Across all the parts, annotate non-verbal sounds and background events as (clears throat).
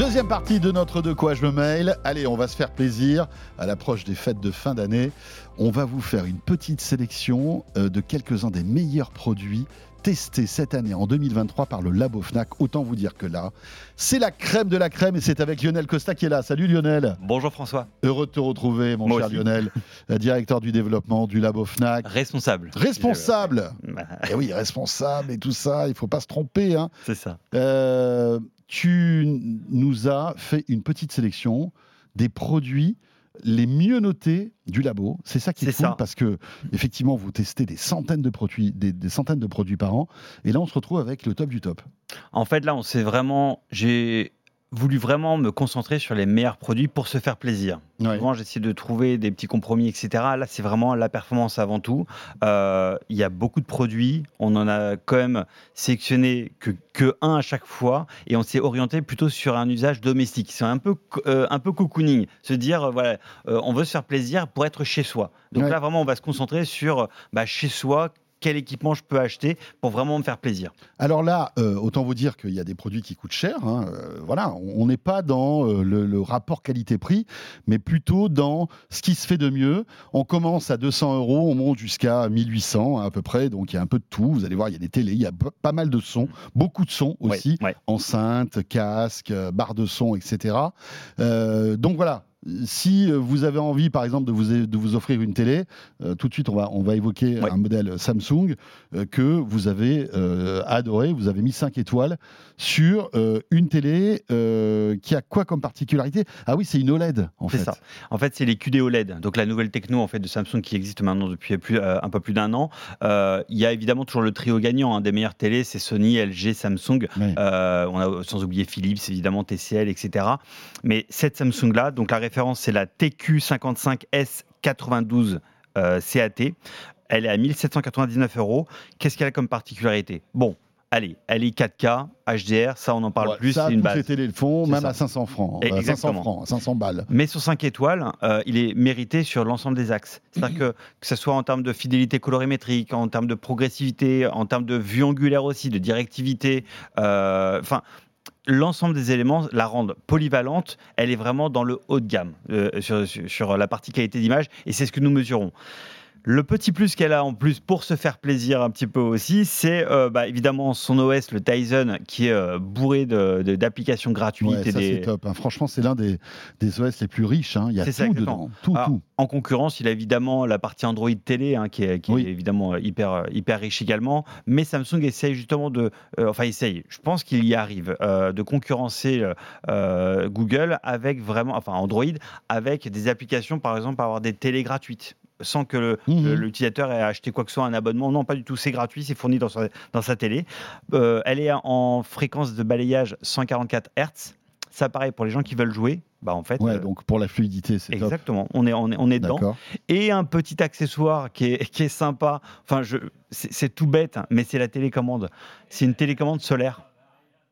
Deuxième partie de notre De quoi je me mail. Allez, on va se faire plaisir à l'approche des fêtes de fin d'année. On va vous faire une petite sélection euh, de quelques-uns des meilleurs produits testés cette année en 2023 par le Labo Fnac. Autant vous dire que là, c'est la crème de la crème et c'est avec Lionel Costa qui est là. Salut Lionel. Bonjour François. Heureux de te retrouver, mon Moi cher aussi. Lionel, euh, directeur du développement du Labo Fnac. Responsable. Responsable. Bah, Eh oui, responsable et tout ça, il faut pas se tromper. Hein. C'est ça. Euh, tu nous as fait une petite sélection des produits les mieux notés du labo. C'est ça qui est, cool ça. parce que effectivement vous testez des centaines de produits, des, des centaines de produits par an, et là on se retrouve avec le top du top. En fait, là, on s'est vraiment. J'ai voulu vraiment me concentrer sur les meilleurs produits pour se faire plaisir. Souvent, j'essaie de trouver des petits compromis, etc. Là, c'est vraiment la performance avant tout. Euh, Il y a beaucoup de produits. On en a quand même sélectionné que, que un à chaque fois. Et on s'est orienté plutôt sur un usage domestique. C'est un peu, euh, un peu cocooning. Se dire, euh, voilà, on veut se faire plaisir pour être chez soi. Donc Ouais. là, vraiment, on va se concentrer sur bah, chez soi. Quel équipement je peux acheter pour vraiment me faire plaisir Alors là, euh, autant vous dire qu'il y a des produits qui coûtent cher. hein, euh, voilà, on n'est pas dans euh, le, le rapport qualité-prix, mais plutôt dans ce qui se fait de mieux. On commence à 200 euros, on monte jusqu'à 1800 à peu près. Donc il y a un peu de tout. Vous allez voir, il y a des télés, il y a pas mal de sons, beaucoup de sons aussi, Ouais, ouais. enceintes, casques, barres de son, etc. Donc voilà. Si euh, vous avez envie, par exemple, de vous, de vous offrir une télé, euh, tout de suite, on va, on va évoquer Ouais. un modèle Samsung euh, que vous avez euh, adoré. Vous avez mis 5 étoiles sur euh, une télé euh, qui a quoi comme particularité? Ah oui, c'est une OLED, en C'est fait. ça. En fait, c'est les QD OLED, donc la nouvelle techno en fait de Samsung qui existe maintenant depuis plus, euh, un peu plus d'un an. Euh, Il y a évidemment toujours le trio gagnant hein, des meilleures télés, c'est Sony, LG, Samsung. Euh, on a sans oublier Philips, évidemment TCL, etc. Mais cette Samsung là, donc la référence c'est la TQ55S92 euh, CAT. Elle est à 1799 euros. Qu'est-ce qu'elle a comme particularité? Bon, allez, elle est 4K, HDR, ça on en parle Ouais, plus, c'est une base. les télés le font, C'est même ça. à 500 francs. Euh, 500 exactement. francs, 500 balles. Mais sur 5 étoiles, euh, il est mérité sur l'ensemble des axes. C'est-à-dire que, que ce soit en termes de fidélité colorimétrique, en termes de progressivité, en termes de vue angulaire aussi, de directivité, euh, enfin. L'ensemble des éléments la rendent polyvalente. Elle est vraiment dans le haut de gamme euh, sur, sur- sur la partie qualité d'image et c'est ce que nous mesurons. Le petit plus qu'elle a en plus pour se faire plaisir un petit peu aussi, c'est euh, bah, évidemment son OS, le Tizen, qui est euh, bourré de- de- d'applications gratuites Ouais, et ça, des, c'est top. hein. Franchement, c'est l'un des, des OS les plus riches. hein. Il y a C'est tout ça, dedans. Tout, tout. En concurrence, il a évidemment la partie Android télé, hein, qui est, qui est Oui. évidemment euh, hyper, hyper riche également. Mais Samsung essaye justement de. euh, enfin, essaye, je pense qu'il y arrive, de concurrencer Google avec vraiment. Enfin, Android, avec des applications, par exemple, avoir des télés gratuites. Sans que le- l'utilisateur ait acheté quoi que ce soit, un abonnement. Non, pas du tout, c'est gratuit, c'est fourni dans sa, dans sa télé. Euh, elle est en fréquence de balayage 144 Hz. Ça, pareil, pour les gens qui veulent jouer, bah en fait. Ouais, euh, donc pour la fluidité, c'est top. Exactement, on est, on est, on est dedans. Et un petit accessoire qui est, qui est sympa, enfin, c'est tout bête, hein, mais c'est la télécommande. C'est une télécommande solaire.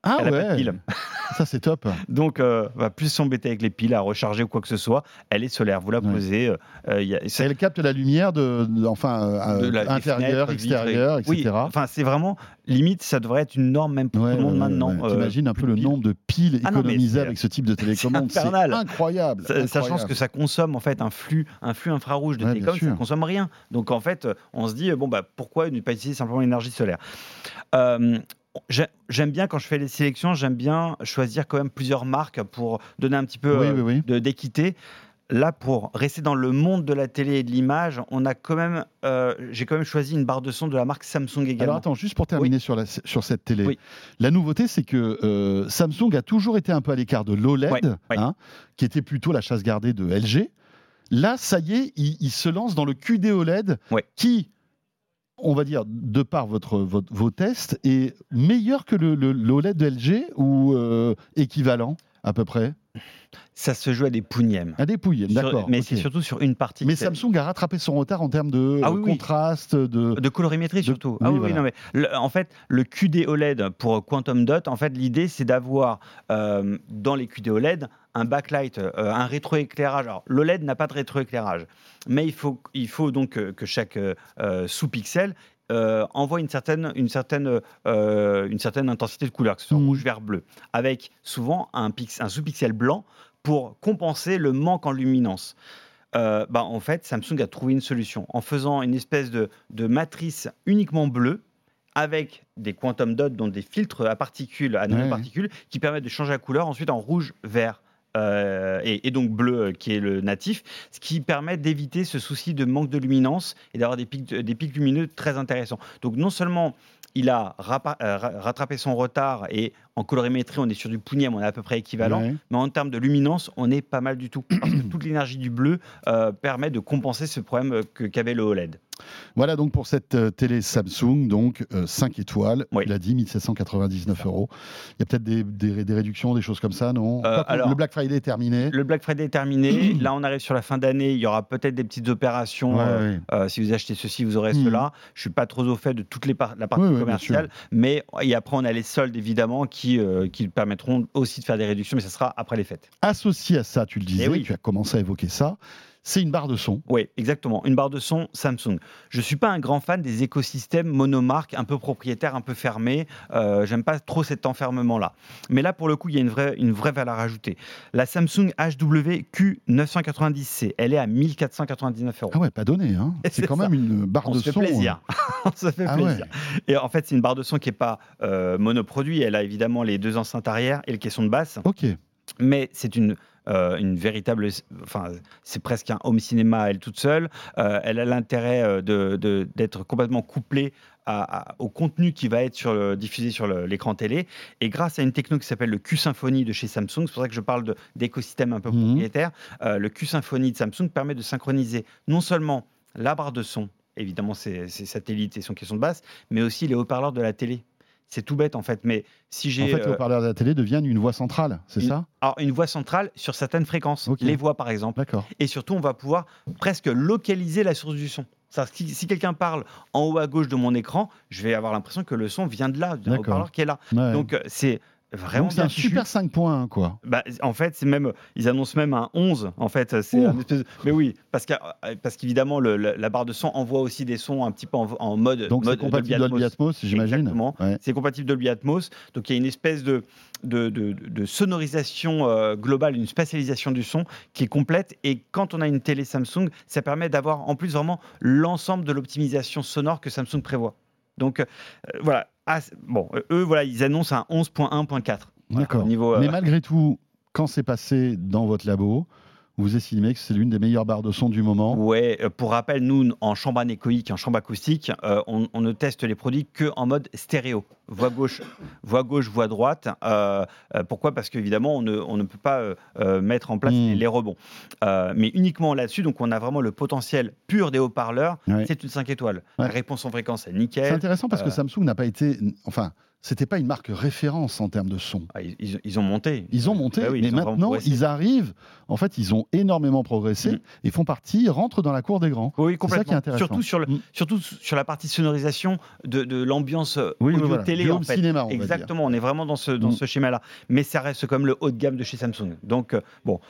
Ah Elle a pas de ouais, pile. (laughs) ça c'est top. Donc, euh, va plus s'embêter avec les piles à recharger ou quoi que ce soit. Elle est solaire. Vous la posez. euh, euh, y a- elle capte la lumière de, de- enfin, euh, de la- intérieure, extérieure, et- etc. Oui, enfin, c'est vraiment limite, ça devrait être une norme même pour Ouais, tout le monde maintenant. T'imagines un peu le piles. nombre de piles Ah non, économisées avec ce type de télécommande. C'est incroyable. Sa- Sachant que ça consomme en fait un flux, un flux infrarouge de télécom, ça ne consomme rien. Donc en fait, on se dit bon bah pourquoi ne pas utiliser simplement l'énergie solaire? Euh, J'aime bien quand je fais les sélections, j'aime bien choisir quand même plusieurs marques pour donner un petit peu Oui, euh, oui, oui. de- d'équité. Là, pour rester dans le monde de la télé et de l'image, on a quand même, euh, j'ai quand même choisi une barre de son de la marque Samsung également. Alors attends, juste pour terminer sur, la, sur cette télé. La nouveauté, c'est que euh, Samsung a toujours été un peu à l'écart de l'OLED, hein, qui était plutôt la chasse gardée de LG. Là, ça y est, il, il se lance dans le QD OLED, qui, on va dire, de par votre, votre- vos tests, est meilleur que le, le- l'OLED de LG ou euh, équivalent à peu près? Ça se joue à des pougnèmes. À des pouilles, d'accord. mais c'est surtout sur une partie. Mais Samsung a rattrapé son retard en termes de Ah euh, oui. contraste, de. De colorimétrie surtout. ah oui, voilà. oui, non, mais le- en fait, le QD OLED pour Quantum Dot, en fait, l'idée c'est d'avoir euh, dans les QD OLED un backlight, euh, un rétroéclairage. Alors, l'OLED n'a pas de rétroéclairage, mais il faut, il faut donc que, que chaque euh, sous-pixel euh, envoie une certaine, une, certaine, euh, une certaine intensité de couleur, que ce soit Mhm. rouge, vert, bleu, avec souvent un, pix- un sous-pixel blanc pour compenser le manque en luminance. Euh, bah, en fait, Samsung a trouvé une solution en faisant une espèce de, de matrice uniquement bleue avec des quantum dots, donc des filtres à particules, à Ouais, nanoparticules, qui permettent de changer la couleur ensuite en rouge, vert. Euh, et, et donc bleu euh, qui est le natif, ce qui permet d'éviter ce souci de manque de luminance et d'avoir des pics, des pics lumineux très intéressants. Donc non seulement il a euh, ra- rattrapé son retard et en colorimétrie on est sur du Punium, on est à peu près équivalent, Ouais. mais en termes de luminance on est pas mal du tout parce que (clears throat) toute l'énergie du bleu euh, permet de compenser ce problème que- qu'avait le OLED. Voilà donc pour cette euh, télé Samsung, donc 5 étoiles, Oui. il a dit 1799 euros. Il y a peut-être des, des- des réductions, des choses comme ça, non Euh, alors- Le Black Friday est terminé. Le Black Friday est terminé, (clears throat) là on arrive sur la fin d'année, il y aura peut-être des petites opérations. Ouais, euh, euh, si vous achetez ceci, vous aurez Mhm. cela. Je suis pas trop au fait de toute les par- la partie Oui, commerciale, mais et après on a les soldes évidemment qui, euh, qui permettront aussi de faire des réductions, mais ça sera après les fêtes. Associé à ça, tu le disais, Eh oui. tu as commencé à évoquer ça, c'est une barre de son. Oui, exactement. Une barre de son Samsung. Je suis pas un grand fan des écosystèmes monomarques, un peu propriétaires, un peu fermés. Euh, J'aime pas trop cet enfermement-là. Mais là, pour le coup, il y a une vraie, une vraie valeur ajoutée. La Samsung HWQ990C, elle est à 1499 euros. Ah ouais, pas donné, hein (laughs) C'est quand ça. même une barre On de se fait son. plaisir. (laughs) On se fait Ah plaisir. ouais. Et en fait, c'est une barre de son qui n'est pas euh, monoproduit. Elle a évidemment les deux enceintes arrière et le caisson de basse. Ok. mais c'est une, une véritable, enfin, c'est presque un home cinéma à elle toute seule. Euh, elle a l'intérêt euh, de- de- d'être complètement couplée à- à- au contenu qui va être sur le- diffusé sur l'écran télé. Et grâce à une techno qui s'appelle le Q-Symphony de chez Samsung, c'est pour ça que je parle d'écosystème un peu Mhm. propriétaire, euh, le Q-Symphony de Samsung permet de synchroniser non seulement la barre de son, évidemment ses, ses satellites et son caisson de basse, mais aussi les haut-parleurs de la télé. C'est tout bête en fait, mais si j'ai En fait, les euh, haut-parleurs de la télé deviennent une voix centrale, c'est ça? alors, une voix centrale sur certaines fréquences, les voix par exemple. D'accord. Et surtout, on va pouvoir presque localiser la source du son. Si, si quelqu'un parle en haut à gauche de mon écran, je vais avoir l'impression que le son vient de là, d'un haut-parleur qui est là. Ouais. Donc, euh, c'est vraiment Donc, c'est bien un fichu. super 5 points, quoi. Bah, en fait, c'est même, ils annoncent même un 11. En fait, c'est espèce. Mais oui, parce que, parce qu'évidemment, le- la, la barre de son envoie aussi des sons un petit peu en, en mode. Donc, c'est compatible Dolby Atmos, j'imagine Exactement. Ouais. C'est compatible Dolby Atmos. Donc il y a une espèce de, de, de- de sonorisation euh, globale, une spatialisation du son qui est complète. Et quand on a une télé Samsung, ça permet d'avoir en plus vraiment l'ensemble de l'optimisation sonore que Samsung prévoit. Donc euh, voilà. Ah, bon, euh, eux, voilà, ils annoncent un 11.1.4. Voilà, D'accord. niveau, euh, Mais malgré tout, quand c'est passé dans votre labo, vous estimez que c'est l'une des meilleures barres de son du moment. Ouais, euh, pour rappel, nous, en chambre anéchoïque, en chambre acoustique, euh, on, on ne teste les produits que en mode stéréo. Voix gauche, (laughs) voix gauche, voix droite. Euh, pourquoi? Parce qu'évidemment, on ne, on ne peut pas euh, mettre en place Mm. les, rebonds. Mais uniquement là-dessus, donc on a vraiment le potentiel pur des haut-parleurs. Ouais. C'est une 5 étoiles. Ouais. La réponse en fréquence est C'est nickel. intéressant parce que Samsung n'a pas été. Enfin, c'était pas une marque référence en termes de son. Ah, ils, ont monté. Ils ont monté, Bah oui, mais ils ont maintenant, ils arrivent. En fait, ils ont énormément progressé Mm. et font partie, rentrent dans la cour des grands. Oui, ça qui est intéressant. Surtout sur, le, Mm. surtout sur la partie sonorisation de, de l'ambiance euh, Oui, audio voilà. télé Du en fait. cinéma, on. Exactement, on est vraiment dans ce, dans Mm. ce schéma-là. Mais ça reste comme le haut de gamme de chez Samsung. Donc, euh, bon.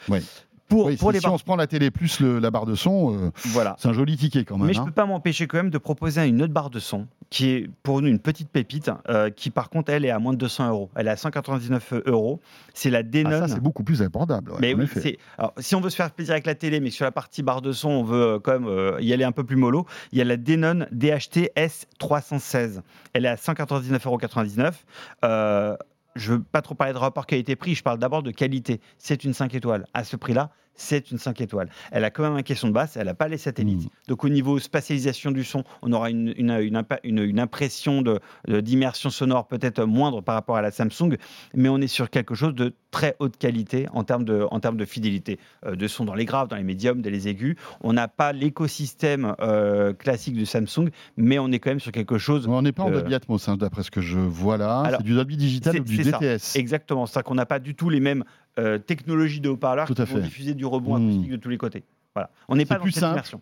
Pour, Oui, pour si, les si on se prend la télé plus le- la barre de son, euh, Voilà. c'est un joli ticket quand même. Mais je hein. ne peux pas m'empêcher quand même de proposer une autre barre de son qui est pour nous une petite pépite, euh, qui par contre elle est à moins de 200 euros. Elle est à 199 euros. C'est la Ah, Denon. ça, c'est beaucoup plus abordable. ouais, mais oui, alors, si on veut se faire plaisir avec la télé, mais que sur la partie barre de son, on veut euh, quand même euh, y aller un peu plus mollo, il y a la Denon DHT S316. Elle est à 199,99 euros. je veux pas trop parler de rapport qualité-prix, je parle d'abord de qualité. C'est une 5 étoiles. À ce prix-là, c'est une 5 étoiles. Elle a quand même un caisson de basse, elle n'a pas les satellites. Mm. Donc au niveau spatialisation du son, on aura une, une, une, impa- une- une impression de- de- d'immersion sonore peut-être moindre par rapport à la Samsung, mais on est sur quelque chose de très haute qualité en termes de, en termes de fidélité euh, de son dans les graves, dans les médiums, dans les aigus. On n'a pas l'écosystème euh, classique de Samsung, mais on est quand même sur quelque chose On n'est pas en Dolby Atmos, hein, d'après ce que je vois là. C'est du Dolby Digital ou du ça. DTS. Exactement, c'est-à-dire qu'on n'a pas du tout les mêmes euh, technologies de haut-parleurs qui vont diffuser du rebond Hmm. acoustique de tous les côtés. Voilà. On n'est pas dans plus cette simple, immersion.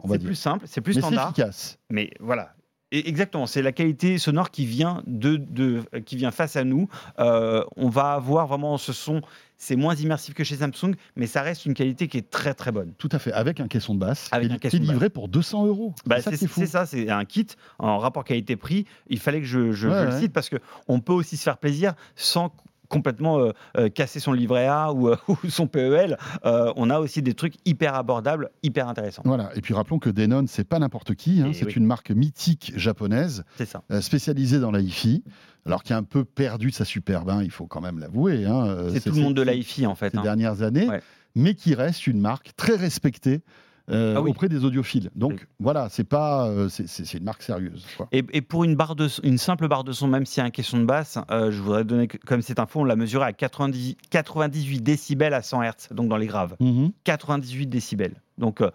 on va C'est plus simple, c'est plus Mais c'est standard, efficace. mais voilà. Et exactement, c'est la qualité sonore qui vient de, de- qui vient face à nous. Euh, on va avoir vraiment ce son, c'est moins immersif que chez Samsung, mais ça reste une qualité qui est très très bonne. Tout à fait, avec un caisson de basse. Avec un caisson livré pour 200 euros. Bah, c'est ça c'est un kit en rapport qualité-prix. Il fallait que je, je- Ouais, je le cite parce que on peut aussi se faire plaisir sans complètement euh, euh, casser son livret A ou, euh, (laughs) ou son PEL. On a aussi des trucs hyper abordables, hyper intéressants. Voilà. Et puis rappelons que Denon, c'est pas n'importe qui. hein. Et C'est oui. une marque mythique japonaise, ça. spécialisée dans la hi-fi, alors qui a un peu perdu sa superbe. hein, il faut quand même l'avouer. hein. C'est tout le monde de l'AIFI en fait. ces hein. dernières années, Ouais. mais qui reste une marque très respectée euh, Ah oui. auprès des audiophiles. Donc Oui. voilà, c'est pas, euh, c'est- une marque sérieuse. quoi. Et, et pour une, barre de, son- une simple barre de son, même s'il y a un question de basse, euh, je voudrais donner comme cette info, on l'a mesuré à 90 98 décibels à 100 Hz, donc dans les graves. Mhm. 98 décibels. Donc, euh,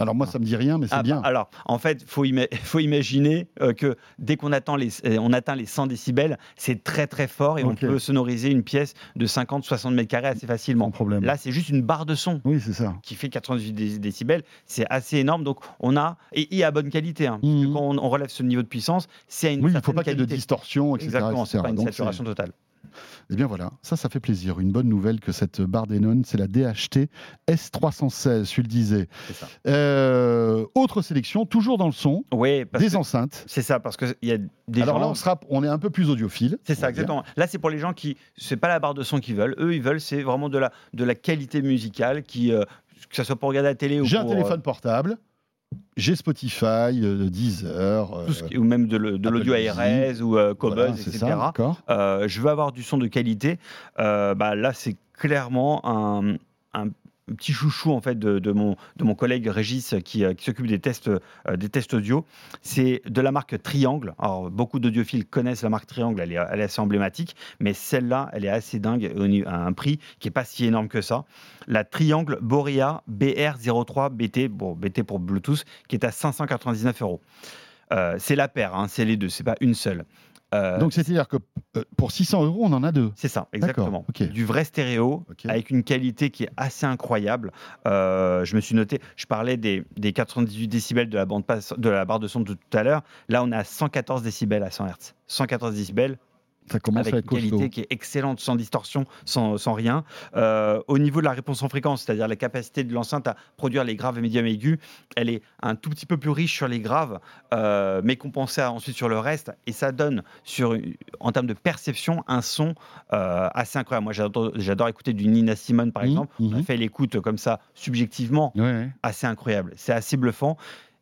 Alors moi, ça me dit rien, mais c'est ah, bien. bah, alors, en fait, faut, ima- faut imaginer euh, que dès qu'on attend les, euh, on atteint les 100 décibels, c'est très très fort et on peut sonoriser une pièce de 50-60 mètres carrés assez facilement. Sans problème. Là, c'est juste une barre de son Oui, c'est ça. qui fait 98 dé- décibels, c'est assez énorme. Donc, on a et, et à bonne qualité. hein, parce que quand on, on relève ce niveau de puissance, c'est à une Oui, il ne faut pas qu'il y ait de distorsion, etc. Exactement, c'est pas une saturation totale. Eh bien voilà, ça, ça fait plaisir. Une bonne nouvelle que cette barre Denon, c'est la DHT S316, tu le disais. Ça. Euh, autre sélection, toujours dans le son, Oui, parce des que enceintes. c'est ça, parce qu'il y a des Alors gens. là, on, sera, on est un peu plus audiophile. C'est ça, dire. exactement. Là, c'est pour les gens qui, c'est pas la barre de son qu'ils veulent. Eux, ils veulent, c'est vraiment de la, de la qualité musicale, qui, euh, que ça soit pour regarder la télé ou J'ai un euh, téléphone portable, j'ai Spotify, euh, Deezer, tout ce euh, qui- ou même de, l'audio. ARS ou euh, Cobuzz, voilà, etc. ça. Euh, je veux avoir du son de qualité. Bah, là, c'est clairement un, un petit chouchou en fait de, mon, de mon collègue Régis qui, euh, qui s'occupe des tests, euh, des tests audio. C'est de la marque Triangle. Alors, beaucoup d'audiophiles connaissent la marque Triangle, elle est, assez emblématique, mais celle-là, elle est assez dingue à un prix qui est pas si énorme que ça. La Triangle Borea BR03 BT, bon, BT pour Bluetooth, qui est à 599 euros. Euh, c'est la paire, hein, c'est les deux, c'est pas une seule. Euh, Donc c'est-à-dire que euh, pour 600 euros, on en a deux. c'est ça, exactement. Du vrai stéréo avec une qualité qui est assez incroyable. Euh, je me suis noté, je parlais des, des 98 décibels de la, bande passe- de la barre de son de tout à l'heure. Là, on à 114 décibels à 100 Hz. 114 décibels Ça commence avec à une costaud. qualité qui est excellente, sans distorsion, sans, sans rien. Euh, au niveau de la réponse en fréquence, c'est-à-dire la capacité de l'enceinte à produire les graves et médiums aigus, elle est un tout petit peu plus riche sur les graves, euh, mais compensée ensuite sur le reste, et ça donne, sur, en termes de perception, un son euh, assez incroyable. Moi, j'adore j'adore écouter du Nina Simone, par Mhm, exemple. On a mhm. fait l'écoute comme ça, subjectivement, Ouais, ouais. assez incroyable. C'est assez bluffant.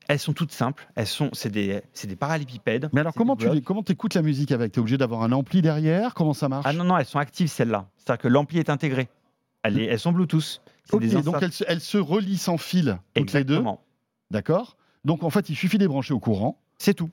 Elles sont toutes simples. Elles sont, c'est des, c'est des parallépipèdes. Mais alors comment tu les- comment écoutes la musique avec? Tu es obligé d'avoir un ampli derrière? Comment ça marche? Ah non, non, elles sont actives celles-là. C'est-à-dire que l'ampli est intégré. Elles, elles sont Bluetooth. Des donc elles se, elles se relient sans fil toutes les deux, Exactement. d'accord Donc en fait, il suffit de les brancher au courant. C'est tout.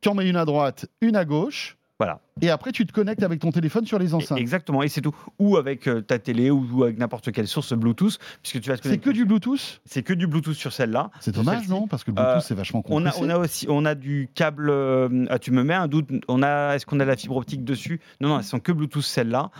Tu en mets une à droite, une à gauche, Voilà. et après tu te connectes avec ton téléphone sur les enceintes. Exactement. Et c'est tout. Ou avec euh, ta télé ou, ou avec n'importe quelle source Bluetooth, puisque tu vas C'est que du Bluetooth C'est que du Bluetooth sur celle-là. C'est dommage, non? Parce que le Bluetooth, Euh, c'est vachement On a, compressé. on a aussi, on a du câble. euh, ah, tu me mets un doute. On a, est-ce qu'on a la fibre optique dessus? Non, non, elles sont que Bluetooth celles-là.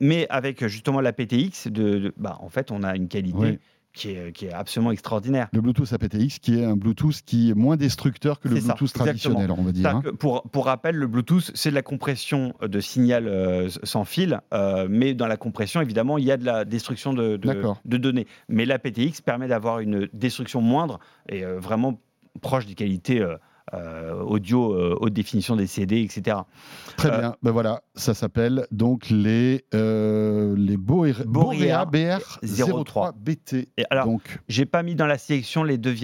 Mais avec justement la PTX, de, de- bah, en fait, on a une qualité Oui. Qui, est, qui est absolument extraordinaire. Le Bluetooth aptX, qui est un Bluetooth qui est moins destructeur que le ça, Bluetooth traditionnel, on va dire. Hein. Pour, pour rappel, le Bluetooth, c'est de la compression de signal euh, sans fil, euh, mais dans la compression, évidemment, il y a de la destruction de, de- D'accord. de données. Mais la PTX permet d'avoir une destruction moindre et euh, vraiment proche des qualités audio, euh, haute définition des CD, etc. Très Euh, bien. Ben voilà, ça s'appelle donc les, euh, les Borea, Borea Borea BR03 BT. Et alors, donc, j'ai pas mis dans la sélection les deux.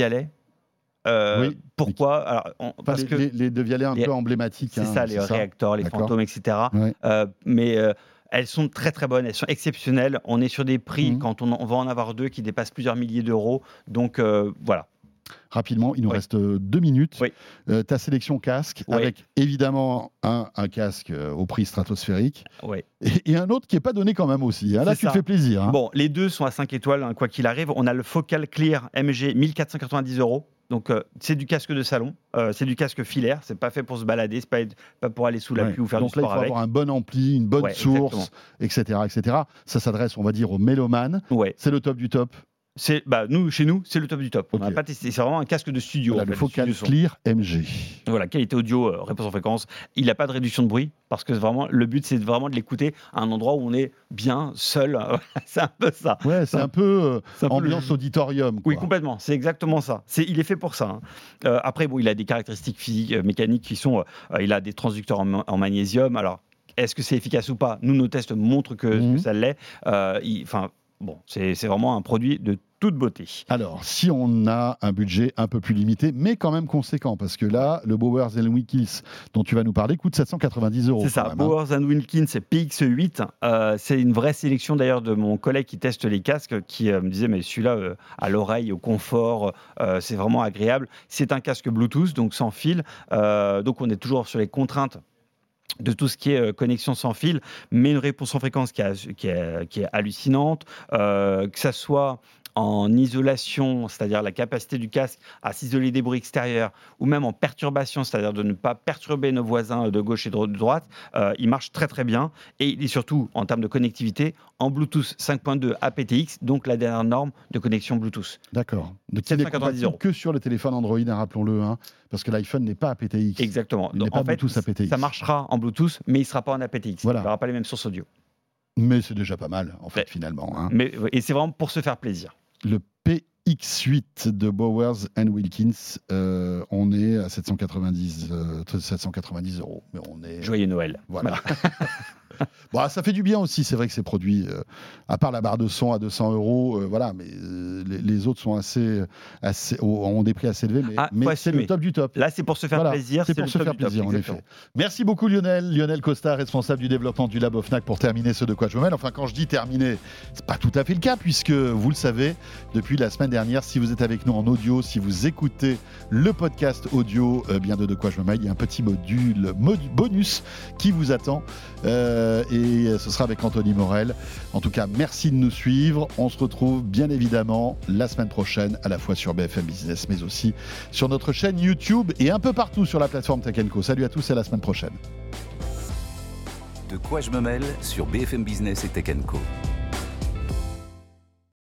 Euh, Oui. Pourquoi? Alors, on- enfin, Parce les, que les, les deux vialets un les- peu emblématiques. c'est hein, ça, les réacteurs, les fantômes, etc. Euh, mais euh, elles sont très très bonnes, elles sont exceptionnelles. On est sur des prix, Mhm. quand on, on va en avoir deux, qui dépassent plusieurs milliers d'euros. Donc euh, voilà. Rapidement, il nous Oui. reste euh, deux minutes. Oui. Euh, ta sélection casque, Oui. avec évidemment un, un casque euh, au prix stratosphérique et, et un autre qui n'est pas donné quand même aussi. hein. Là, tu te fais plaisir. hein. Bon, les deux sont à 5 étoiles, hein, quoi qu'il arrive. On a le Focal Clear MG 1490 euros. Donc euh, c'est du casque de salon, euh, c'est du casque filaire, c'est pas fait pour se balader, c'est pas, pas pour aller sous la Ouais. pluie ou faire Donc du là, il faut avec. avoir un bon ampli, une bonne Ouais, source, etc., etc. Ça s'adresse, on va dire, aux mélomanes. Ouais, C'est le top du top. C'est bah nous chez nous c'est le top du top. On n'a pas testé. C'est vraiment un casque de studio. Voilà, en le fait, de Focal. Clear MG. Voilà qualité audio, euh, réponse en fréquence. Il n'a pas de réduction de bruit parce que vraiment le but c'est vraiment de l'écouter à un endroit où on est bien seul. (laughs) c'est un peu ça. Ouais, c'est un peu euh, un peu le- ambiance auditorium. Oui, complètement. C'est exactement ça. C'est, il est fait pour ça. hein. Euh, après, bon, il a des caractéristiques physiques, euh, mécaniques qui sont. il a des transducteurs en, ma- en magnésium. Alors, est-ce que c'est efficace ou pas? Nous, nos tests montrent que, que ça l'est. Euh, Enfin, bon, c'est, vraiment un produit de toute beauté. Alors, si on a un budget un peu plus limité, mais quand même conséquent, parce que là, le Bowers Wilkins dont tu vas nous parler coûte 790 euros. C'est ça. même, hein. Bowers and Wilkins PX8. euh, c'est une vraie sélection d'ailleurs de mon collègue qui teste les casques, qui euh, me disait mais celui-là euh, à l'oreille, au confort, c'est vraiment agréable. C'est un casque Bluetooth, donc sans fil. Donc on est toujours sur les contraintes de tout ce qui est euh, connexion sans fil, mais une réponse en fréquence qui, est hallucinante, euh, que ça soit en isolation, c'est-à-dire la capacité du casque à s'isoler des bruits extérieurs, ou même en perturbation, c'est-à-dire de ne pas perturber nos voisins de gauche et de droite, euh, il marche très très bien. Et il est surtout, en termes de connectivité, en Bluetooth 5.2 aptX, donc la dernière norme de connexion Bluetooth. D'accord. Donc, il n'est 790 compatible euros. que sur le téléphone Android, hein, rappelons-le, hein, parce que l'iPhone n'est pas aptX. Exactement. Il Donc, pas en fait, Bluetooth aptX. ça marchera en Bluetooth, mais il ne sera pas en aptX. Voilà. Il n'aura pas les mêmes sources audio. Mais c'est déjà pas mal, en fait, Ouais. finalement. hein. Mais, et c'est vraiment pour se faire plaisir. Le PX8 de Bowers Wilkins, euh, on est à 790, euh, 790 euros. Mais on est. Joyeux Noël. Voilà. (laughs) (laughs) bon, ah, ça fait du bien aussi, c'est vrai que ces produits, euh, à part la barre de son à 200 euros, euh, voilà, mais euh, les, les autres sont assez, assez, ont des prix assez élevés, mais, Ah, mais c'est le top du top. Là, c'est pour se faire Voilà, plaisir. C'est pour se faire top, plaisir, en effet. Merci beaucoup Lionel. Lionel Costa, responsable du développement du Lab of NAC pour terminer ce de quoi je me mêle. Enfin, quand je dis terminer, c'est pas tout à fait le cas puisque vous le savez, depuis la semaine dernière, si vous êtes avec nous en audio, si vous écoutez le podcast audio bien de de quoi je me mêle, il y a un petit module modu- bonus qui vous attend euh, et ce sera avec Anthony Morel. En tout cas, merci de nous suivre. On se retrouve bien évidemment la semaine prochaine à la fois sur BFM Business mais aussi sur notre chaîne YouTube et un peu partout sur la plateforme Tech. Salut à tous et à la semaine prochaine. De quoi je me mêle sur BFM Business et Tech Co.